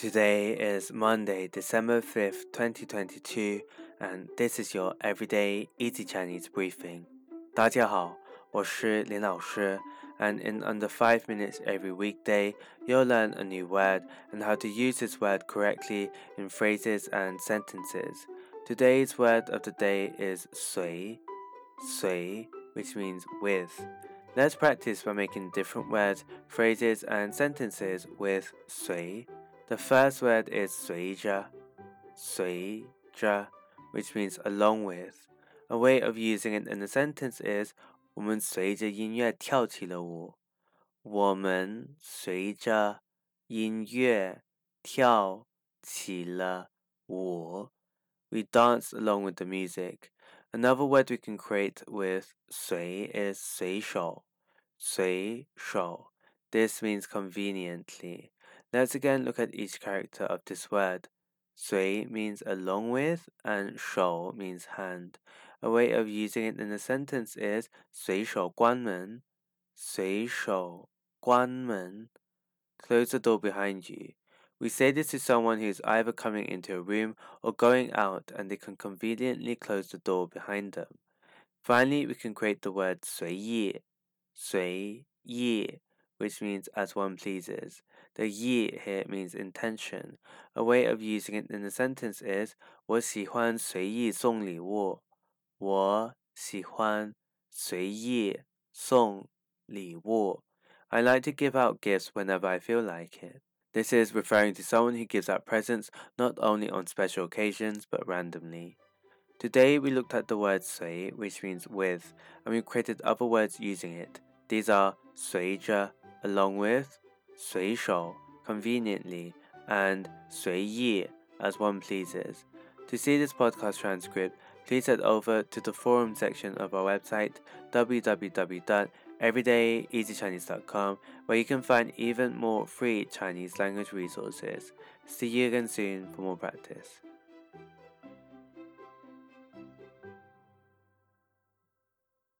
Today is Monday, December 5th, 2022, and this is your everyday easy Chinese briefing. 大家好，我是林老师, and in under 5 minutes every weekday, you'll learn a new word and how to use this word correctly in phrases and sentences. Today's word of the day is 随,随, which means with. Let's practice by making different words, phrases, and sentences with 随. The first word is 随着,随着, which means along with. A way of using it in a sentence is 我们随着音乐跳起了舞。我们随着音乐跳起了舞。We dance along with the music. Another word we can create with 随 is 随手。随手. This means conveniently. Let's again look at each character of this word. 随 means along with and 手 means hand. A way of using it in a sentence is 随手关门,随手关门. Close the door behind you. We say this to someone who is either coming into a room or going out and they can conveniently close the door behind them. Finally, we can create the word 随意,随意 which means as one pleases. The yi here means intention. A way of using it in a sentence is 我喜欢随意送礼物。我喜欢随意送礼物。I like to give out gifts whenever I feel like it. This is referring to someone who gives out presents not only on special occasions but randomly. Today we looked at the word 随, which means with, and we created other words using it. These are 随着 along with 随手 conveniently and 随意 as one pleases. To see this podcast transcript, please head over to the forum section of our website www.everydayeasychinese.com where you can find even more free Chinese language resources. See you again soon for more practice.